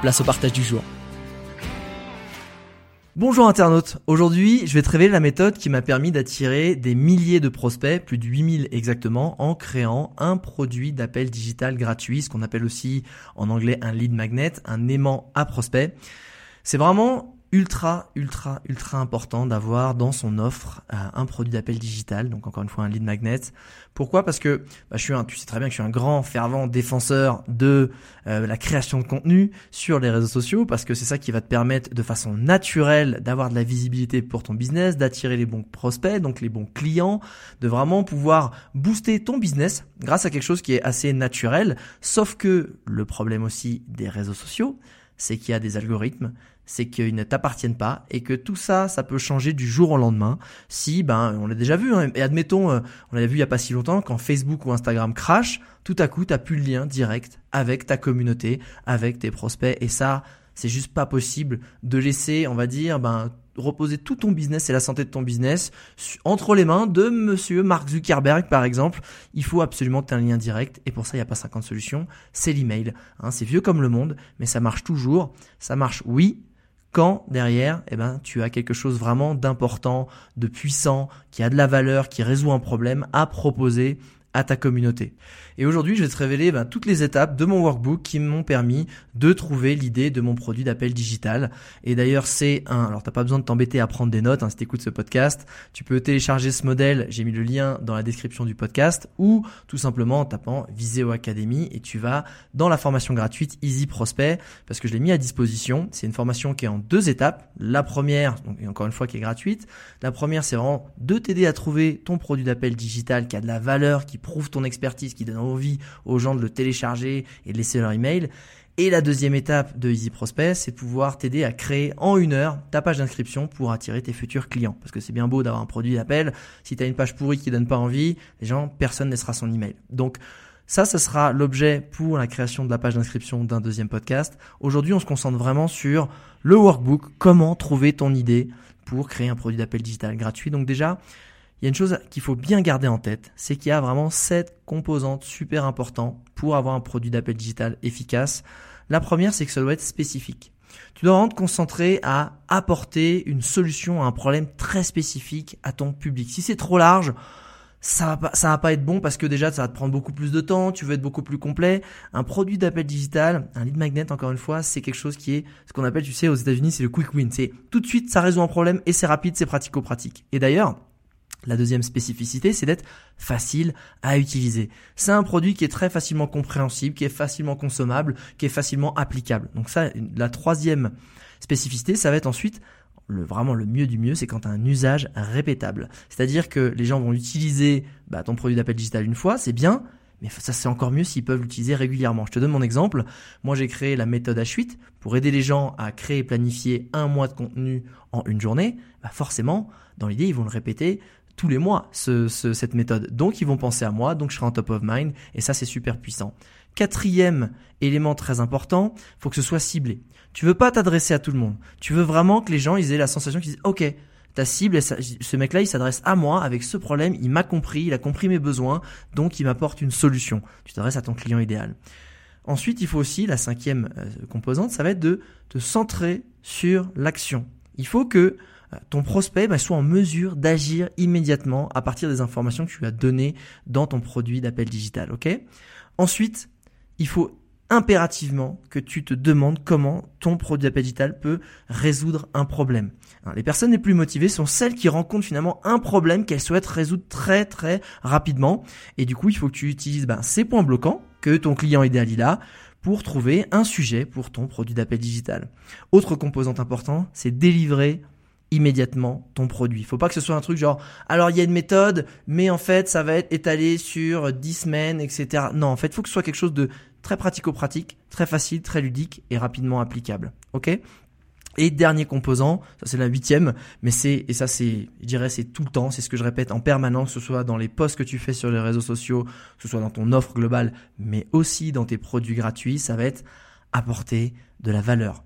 place au partage du jour. Bonjour internaute, aujourd'hui je vais te révéler la méthode qui m'a permis d'attirer des milliers de prospects, plus de 8000 exactement, en créant un produit d'appel digital gratuit, ce qu'on appelle aussi en anglais un lead magnet, un aimant à prospect. C'est vraiment ultra, ultra, ultra important d'avoir dans son offre euh, un produit d'appel digital, donc encore une fois un lead magnet. Pourquoi? Parce que bah, je suis un, tu sais très bien que je suis un grand fervent défenseur de euh, la création de contenu sur les réseaux sociaux, parce que c'est ça qui va te permettre de façon naturelle d'avoir de la visibilité pour ton business, d'attirer les bons prospects, donc les bons clients, de vraiment pouvoir booster ton business grâce à quelque chose qui est assez naturel. Sauf que le problème aussi des réseaux sociaux, c'est qu'il y a des algorithmes, c'est qu'ils ne t'appartiennent pas et que tout ça, ça peut changer du jour au lendemain. Si, ben, on l'a déjà vu, hein, et admettons, euh, on l'a vu il y a pas si longtemps, quand Facebook ou Instagram crash, tout à coup, t'as plus le lien direct avec ta communauté, avec tes prospects, et ça, c'est juste pas possible de laisser, on va dire, ben, reposer tout ton business et la santé de ton business entre les mains de monsieur Mark Zuckerberg par exemple. Il faut absolument un lien direct et pour ça il n'y a pas 50 solutions, c'est l'email. Hein, c'est vieux comme le monde mais ça marche toujours. Ça marche oui quand derrière, eh ben, tu as quelque chose vraiment d'important, de puissant, qui a de la valeur, qui résout un problème à proposer à ta communauté. Et aujourd'hui, je vais te révéler ben, toutes les étapes de mon workbook qui m'ont permis de trouver l'idée de mon produit d'appel digital. Et d'ailleurs, c'est un... Alors, t'as pas besoin de t'embêter à prendre des notes hein, si t'écoutes ce podcast. Tu peux télécharger ce modèle, j'ai mis le lien dans la description du podcast, ou tout simplement en tapant Viseo Academy et tu vas dans la formation gratuite Easy Prospect, parce que je l'ai mis à disposition. C'est une formation qui est en deux étapes. La première, donc, et encore une fois, qui est gratuite. La première, c'est vraiment de t'aider à trouver ton produit d'appel digital qui a de la valeur, qui prouve ton expertise, qui donne envie aux gens de le télécharger et de laisser leur email. Et la deuxième étape de Easy Prospect, c'est pouvoir t'aider à créer en une heure ta page d'inscription pour attirer tes futurs clients. Parce que c'est bien beau d'avoir un produit d'appel. Si tu as une page pourrie qui donne pas envie, les gens, personne ne laissera son email. Donc, ça, ce sera l'objet pour la création de la page d'inscription d'un deuxième podcast. Aujourd'hui, on se concentre vraiment sur le workbook, comment trouver ton idée pour créer un produit d'appel digital gratuit. Donc déjà, il y a une chose qu'il faut bien garder en tête, c'est qu'il y a vraiment sept composantes super importantes pour avoir un produit d'appel digital efficace. La première, c'est que ça doit être spécifique. Tu dois vraiment te concentrer à apporter une solution à un problème très spécifique à ton public. Si c'est trop large, ça va pas, ça va pas être bon parce que déjà ça va te prendre beaucoup plus de temps, tu veux être beaucoup plus complet. Un produit d'appel digital, un lead magnet encore une fois, c'est quelque chose qui est ce qu'on appelle, tu sais, aux États-Unis, c'est le quick win. C'est tout de suite ça résout un problème et c'est rapide, c'est pratico-pratique. Et d'ailleurs, la deuxième spécificité, c'est d'être facile à utiliser. C'est un produit qui est très facilement compréhensible, qui est facilement consommable, qui est facilement applicable. Donc ça, la troisième spécificité, ça va être ensuite le, vraiment le mieux du mieux, c'est quand tu as un usage répétable. C'est-à-dire que les gens vont utiliser bah, ton produit d'appel digital une fois, c'est bien, mais ça c'est encore mieux s'ils peuvent l'utiliser régulièrement. Je te donne mon exemple. Moi j'ai créé la méthode H8 pour aider les gens à créer et planifier un mois de contenu en une journée. Bah forcément, dans l'idée, ils vont le répéter tous les mois ce, cette méthode. Donc ils vont penser à moi, donc je serai en top of mind et ça c'est super puissant. Quatrième élément très important, faut que ce soit ciblé. Tu veux pas t'adresser à tout le monde. Tu veux vraiment que les gens ils aient la sensation qu'ils disent OK, ta cible, ce mec-là, il s'adresse à moi avec ce problème, il m'a compris, il a compris mes besoins, donc il m'apporte une solution. Tu t'adresses à ton client idéal. Ensuite, il faut aussi, la cinquième euh, composante, ça va être de te centrer sur l'action. Il faut que ton prospect bah, soit en mesure d'agir immédiatement à partir des informations que tu as données dans ton produit d'appel digital. Ok? Ensuite, il faut impérativement que tu te demandes comment ton produit d'appel digital peut résoudre un problème. Hein, les personnes les plus motivées sont celles qui rencontrent finalement un problème qu'elles souhaitent résoudre très très rapidement. Et du coup, il faut que tu utilises ben, ces points bloquants que ton client idéal a pour trouver un sujet pour ton produit d'appel digital. Autre composante importante, c'est délivrer immédiatement ton produit. Faut pas que ce soit un truc genre alors il y a une méthode mais en fait ça va être étalé sur 10 semaines etc. Non en fait faut que ce soit quelque chose de très pratico-pratique, très facile, très ludique et rapidement applicable. Ok? Et dernier composant, ça c'est la huitième, mais c'est et ça c'est, je dirais c'est tout le temps, c'est ce que je répète en permanence, que ce soit dans les posts que tu fais sur les réseaux sociaux, que ce soit dans ton offre globale, mais aussi dans tes produits gratuits, ça va être apporter de la valeur.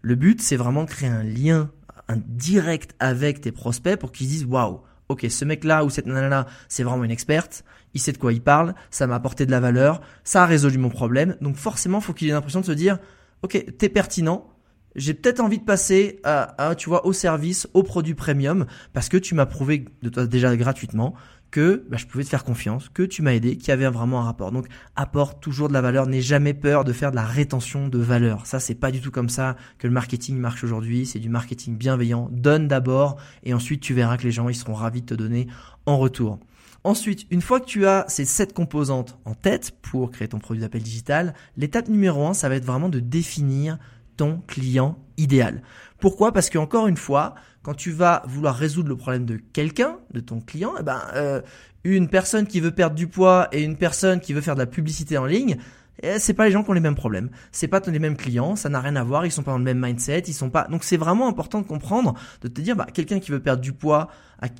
Le but c'est vraiment de créer un lien, un direct avec tes prospects pour qu'ils disent waouh, ok ce mec là ou cette nana là c'est vraiment une experte, il sait de quoi il parle, ça m'a apporté de la valeur, ça a résolu mon problème. Donc forcément, faut qu'il ait l'impression de se dire, ok, t'es pertinent, j'ai peut-être envie de passer à, tu vois, au service, au produit premium, parce que tu m'as prouvé de toi déjà gratuitement que bah, je pouvais te faire confiance, que tu m'as aidé, qu'il y avait vraiment un rapport. Donc apporte toujours de la valeur, n'aie jamais peur de faire de la rétention de valeur. Ça c'est pas du tout comme ça que le marketing marche aujourd'hui, c'est du marketing bienveillant. Donne d'abord et ensuite tu verras que les gens ils seront ravis de te donner en retour. Ensuite, une fois que tu as ces sept composantes en tête pour créer ton produit d'appel digital, l'étape numéro un, ça va être vraiment de définir ton client idéal. Pourquoi? Parce que encore une fois, quand tu vas vouloir résoudre le problème de quelqu'un, de ton client, eh ben, euh, une personne qui veut perdre du poids et une personne qui veut faire de la publicité en ligne, c'est pas les gens qui ont les mêmes problèmes. C'est pas les mêmes clients, ça n'a rien à voir, ils sont pas dans le même mindset, ils sont pas. Donc c'est vraiment important de comprendre, de te dire, bah, quelqu'un qui veut perdre du poids,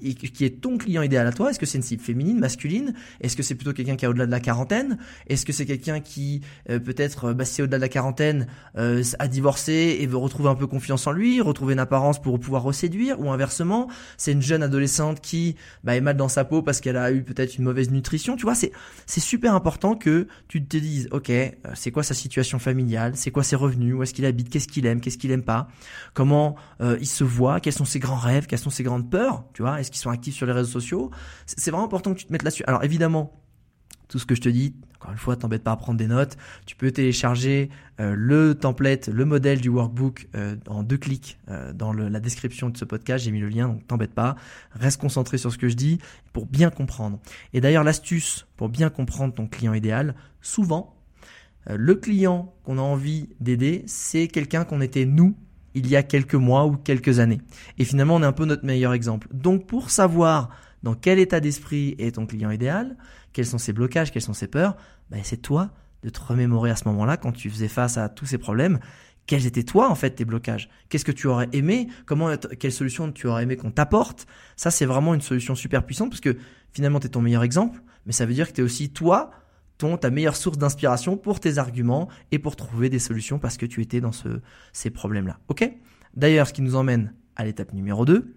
qui est ton client idéal à toi Est-ce que c'est une cible féminine, masculine? Est-ce que c'est plutôt quelqu'un qui est au-delà de la quarantaine? Est-ce que c'est quelqu'un qui euh, peut-être, euh, bah, si au-delà de la quarantaine, euh, a divorcé et veut retrouver un peu confiance en lui, retrouver une apparence pour pouvoir reséduire? Ou inversement, c'est une jeune adolescente qui bah, est mal dans sa peau parce qu'elle a eu peut-être une mauvaise nutrition? Tu vois, c'est c'est super important que tu te dises, ok, c'est quoi sa situation familiale C'est quoi ses revenus Où est-ce qu'il habite Qu'est-ce qu'il aime Qu'est-ce qu'il aime pas Comment il se voit Quels sont ses grands rêves Quelles sont ses grandes peurs Tu vois est-ce qu'ils sont actifs sur les réseaux sociaux C'est vraiment important que tu te mettes là-dessus. Alors évidemment, tout ce que je te dis, encore une fois, t'embête pas à prendre des notes. Tu peux télécharger euh, le template, le modèle du workbook euh, en deux clics euh, dans la description de ce podcast. J'ai mis le lien, donc t'embête pas. Reste concentré sur ce que je dis pour bien comprendre. Et d'ailleurs, l'astuce pour bien comprendre ton client idéal, souvent, le client qu'on a envie d'aider, c'est quelqu'un qu'on était nous il y a quelques mois ou quelques années. Et finalement, on est un peu notre meilleur exemple. Donc pour savoir dans quel état d'esprit est ton client idéal, quels sont ses blocages, quelles sont ses peurs, ben c'est toi de te remémorer à ce moment-là, quand tu faisais face à tous ces problèmes, quels étaient toi en fait tes blocages? Qu'est-ce que tu aurais aimé? Comment quelle solution tu aurais aimé qu'on t'apporte? Ça c'est vraiment une solution super puissante parce que finalement tu es ton meilleur exemple, mais ça veut dire que tu es aussi toi ton, ta meilleure source d'inspiration pour tes arguments et pour trouver des solutions parce que tu étais dans ce, ces problèmes-là. Ok? D'ailleurs, ce qui nous emmène à l'étape numéro 2.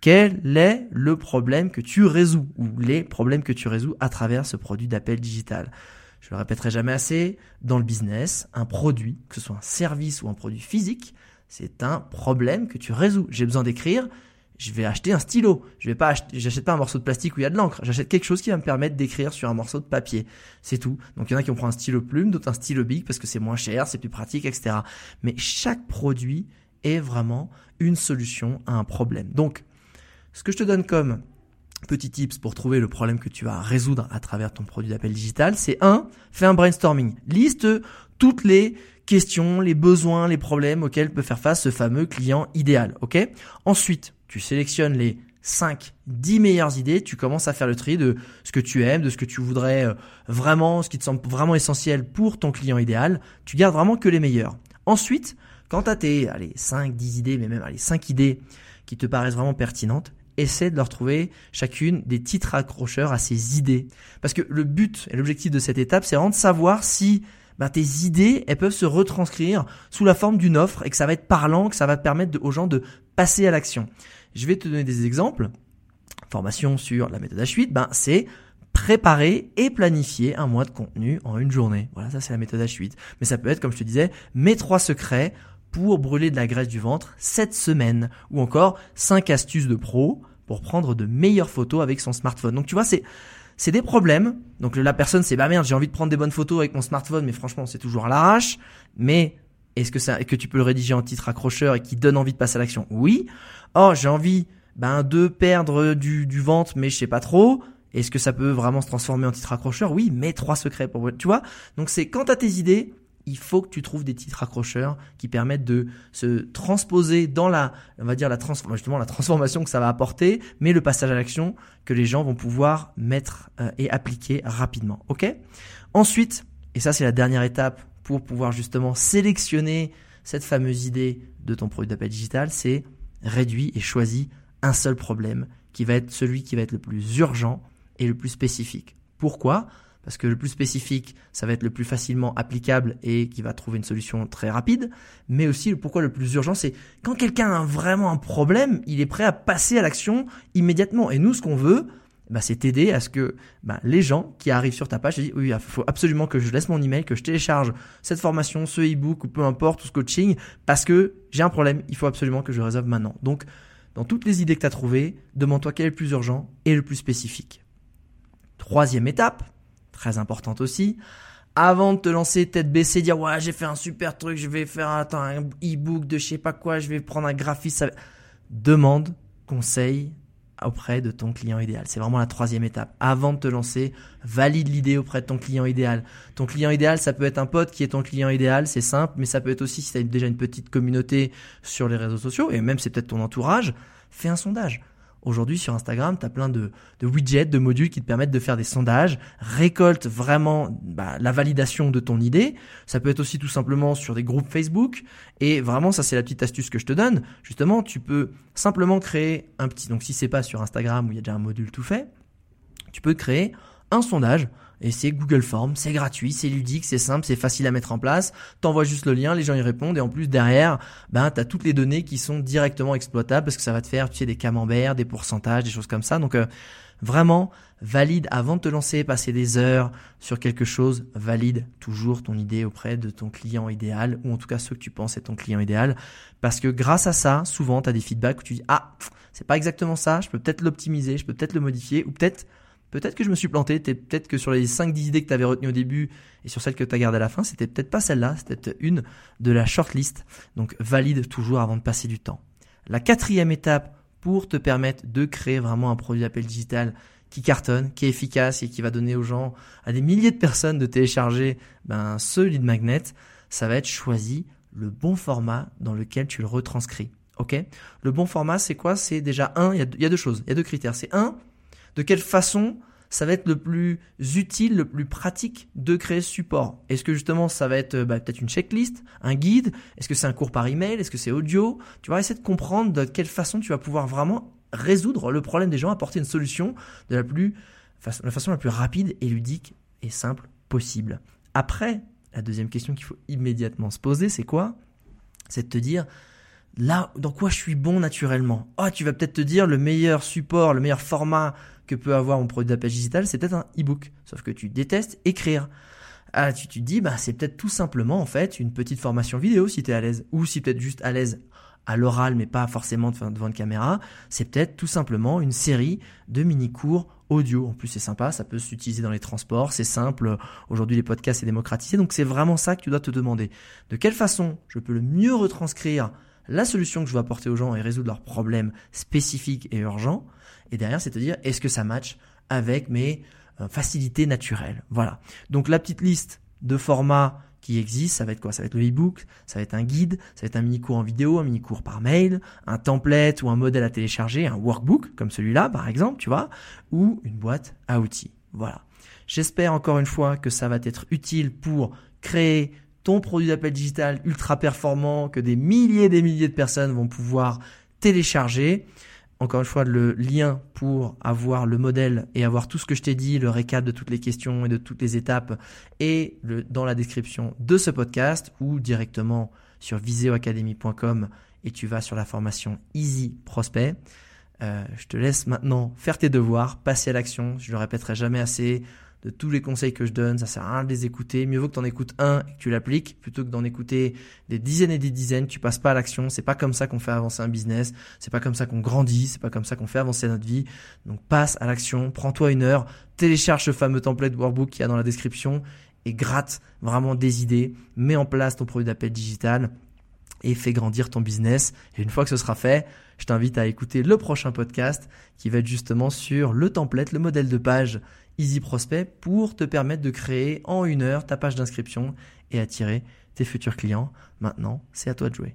Quel est le problème que tu résous ou les problèmes que tu résous à travers ce produit d'appel digital? Je le répéterai jamais assez, dans le business, un produit, que ce soit un service ou un produit physique, c'est un problème que tu résous. J'ai besoin d'écrire, je vais acheter un stylo. Je vais pas un morceau de plastique où il y a de l'encre. J'achète quelque chose qui va me permettre d'écrire sur un morceau de papier. C'est tout. Donc il y en a qui vont prendre un stylo plume, d'autres un stylo big parce que c'est moins cher, c'est plus pratique, etc. Mais chaque produit est vraiment une solution à un problème. Donc, ce que je te donne comme petit tips pour trouver le problème que tu vas résoudre à travers ton produit d'appel digital, c'est un, fais un brainstorming. Liste toutes les questions, les besoins, les problèmes auxquels peut faire face ce fameux client idéal, ok? Ensuite, tu sélectionnes les 5, 10 meilleures idées, tu commences à faire le tri de ce que tu aimes, de ce que tu voudrais euh, vraiment, ce qui te semble vraiment essentiel pour ton client idéal. Tu gardes vraiment que les meilleurs. Ensuite, quand tu as tes allez, 5, 10 idées, mais même allez, 5 idées qui te paraissent vraiment pertinentes, essaie de leur trouver chacune des titres accrocheurs à ces idées. Parce que le but et l'objectif de cette étape, c'est vraiment de savoir si bah, tes idées, elles peuvent se retranscrire sous la forme d'une offre et que ça va être parlant, que ça va permettre aux gens de passer à l'action. Je vais te donner des exemples. Formation sur la méthode H8, ben c'est préparer et planifier un mois de contenu en une journée. Voilà, ça c'est la méthode H8. Mais ça peut être, comme je te disais, mes trois secrets pour brûler de la graisse du ventre cette semaine. Ou encore, cinq astuces de pro pour prendre de meilleures photos avec son smartphone. Donc tu vois, c'est c'est des problèmes. Donc la personne c'est bah merde, j'ai envie de prendre des bonnes photos avec mon smartphone, mais franchement c'est toujours à l'arrache. Mais est-ce que ça, que tu peux le rédiger en titre accrocheur et qui donne envie de passer à l'action? Oui. Oh, j'ai envie ben de perdre du, du ventre, mais je sais pas trop. Est-ce que ça peut vraiment se transformer en titre accrocheur? Oui, mais trois secrets pour tu vois? Donc c'est quand t'as tes idées, il faut que tu trouves des titres accrocheurs qui permettent de se transposer dans la, on va dire la justement la transformation que ça va apporter, mais le passage à l'action que les gens vont pouvoir mettre euh, et appliquer rapidement. Ok? Ensuite, et ça c'est la dernière étape pour pouvoir justement sélectionner cette fameuse idée de ton produit d'appel digital, c'est réduit et choisis un seul problème qui va être celui qui va être le plus urgent et le plus spécifique. Pourquoi? Parce que le plus spécifique, ça va être le plus facilement applicable et qui va trouver une solution très rapide. Mais aussi, pourquoi le plus urgent, c'est quand quelqu'un a vraiment un problème, il est prêt à passer à l'action immédiatement. Et nous, ce qu'on veut, bah, c'est t'aider à ce que bah, les gens qui arrivent sur ta page disent oui, il faut absolument que je laisse mon email, que je télécharge cette formation, ce e-book ou peu importe, ou ce coaching, parce que j'ai un problème, il faut absolument que je résolve maintenant. Donc, dans toutes les idées que tu as trouvées, demande-toi quel est le plus urgent et le plus spécifique. Troisième étape, très importante aussi, avant de te lancer tête baissée, dire ouais j'ai fait un super truc, je vais faire un e-book de je sais pas quoi, je vais prendre un graphiste. Demande conseil auprès de ton client idéal. C'est vraiment la troisième étape. Avant de te lancer, valide l'idée auprès de ton client idéal. Ton client idéal, ça peut être un pote qui est ton client idéal, c'est simple, mais ça peut être aussi si tu as déjà une petite communauté sur les réseaux sociaux, et même c'est peut-être ton entourage, fais un sondage. Aujourd'hui, sur Instagram, tu as plein de, widgets, de modules qui te permettent de faire des sondages, récolte vraiment bah, la validation de ton idée. Ça peut être aussi tout simplement sur des groupes Facebook. Et vraiment, ça c'est la petite astuce que je te donne. Justement, tu peux simplement créer un petit... Donc si c'est pas sur Instagram où il y a déjà un module tout fait, tu peux créer un sondage et c'est Google Forms, c'est gratuit, c'est ludique, c'est simple, c'est facile à mettre en place. T'envoies juste le lien, les gens y répondent et en plus derrière, ben t'as toutes les données qui sont directement exploitables parce que ça va te faire, tu sais, des camemberts, des pourcentages, des choses comme ça. Donc euh, vraiment valide avant de te lancer, passer des heures sur quelque chose, valide toujours ton idée auprès de ton client idéal ou en tout cas ceux que tu penses être ton client idéal parce que grâce à ça, souvent tu as des feedbacks où tu dis ah, c'est pas exactement ça, je peux peut-être l'optimiser, je peux peut-être le modifier ou peut-être Peut-être que je me suis planté, peut-être que sur les 5-10 idées que tu avais retenues au début et sur celles que tu as gardées à la fin, c'était peut-être pas celle-là, c'était une de la shortlist. Donc valide toujours avant de passer du temps. La quatrième étape pour te permettre de créer vraiment un produit d'appel digital qui cartonne, qui est efficace et qui va donner aux gens, à des milliers de personnes de télécharger ben, ce lead magnet, ça va être choisi le bon format dans lequel tu le retranscris. Ok? Le bon format, c'est quoi? C'est déjà un, il y, y, a deux choses, il y a deux critères. C'est un, de quelle façon ça va être le plus utile, le plus pratique de créer ce support? Est-ce que justement ça va être bah, peut-être une checklist, un guide? Est-ce que c'est un cours par email? Est-ce que c'est audio? Tu vas essayer de comprendre de quelle façon tu vas pouvoir vraiment résoudre le problème des gens, apporter une solution de la plus la façon la plus rapide et ludique et simple possible. Après, la deuxième question qu'il faut immédiatement se poser, c'est quoi? C'est de te dire là dans quoi je suis bon naturellement? Ah, tu vas peut-être te dire le meilleur support, le meilleur format que peut avoir mon produit d'appel digital, c'est peut-être un e-book. Sauf que tu détestes écrire. Ah, tu, te dis, bah, c'est peut-être tout simplement, en fait, une petite formation vidéo si tu es à l'aise. Ou si peut-être juste à l'aise à l'oral, mais pas forcément devant une caméra. C'est peut-être tout simplement une série de mini-cours audio. En plus, c'est sympa, ça peut s'utiliser dans les transports, c'est simple. Aujourd'hui, les podcasts, c'est démocratisé. Donc, c'est vraiment ça que tu dois te demander. De quelle façon je peux le mieux retranscrire la solution que je veux apporter aux gens et résoudre leurs problèmes spécifiques et urgents. Et derrière, c'est à dire, est-ce que ça match avec mes euh, facilités naturelles? Voilà. Donc la petite liste de formats qui existent, ça va être quoi? Ça va être le e-book, ça va être un guide, ça va être un mini-cours en vidéo, un mini-cours par mail, un template ou un modèle à télécharger, un workbook comme celui-là par exemple, tu vois, ou une boîte à outils. Voilà. J'espère encore une fois que ça va être utile pour créer ton produit d'appel digital ultra performant que des milliers et des milliers de personnes vont pouvoir télécharger. Encore une fois, le lien pour avoir le modèle et avoir tout ce que je t'ai dit, le récap de toutes les questions et de toutes les étapes est dans la description de ce podcast ou directement sur viseoacademy.com et tu vas sur la formation Easy Prospect. Euh, je te laisse maintenant faire tes devoirs, passer à l'action. Je le répéterai jamais assez de tous les conseils que je donne. Ça sert à rien de les écouter. Mieux vaut que tu en écoutes un et que tu l'appliques plutôt que d'en écouter des dizaines et des dizaines. Tu passes pas à l'action. C'est pas comme ça qu'on fait avancer un business. C'est pas comme ça qu'on grandit. C'est pas comme ça qu'on fait avancer notre vie. Donc passe à l'action. Prends-toi une heure. Télécharge ce fameux template workbook qu'il y a dans la description et gratte vraiment des idées. Mets en place ton produit d'appel digital et fais grandir ton business. Et une fois que ce sera fait, je t'invite à écouter le prochain podcast qui va être justement sur le template, le modèle de page Easy Prospect pour te permettre de créer en une heure ta page d'inscription et attirer tes futurs clients. Maintenant, c'est à toi de jouer.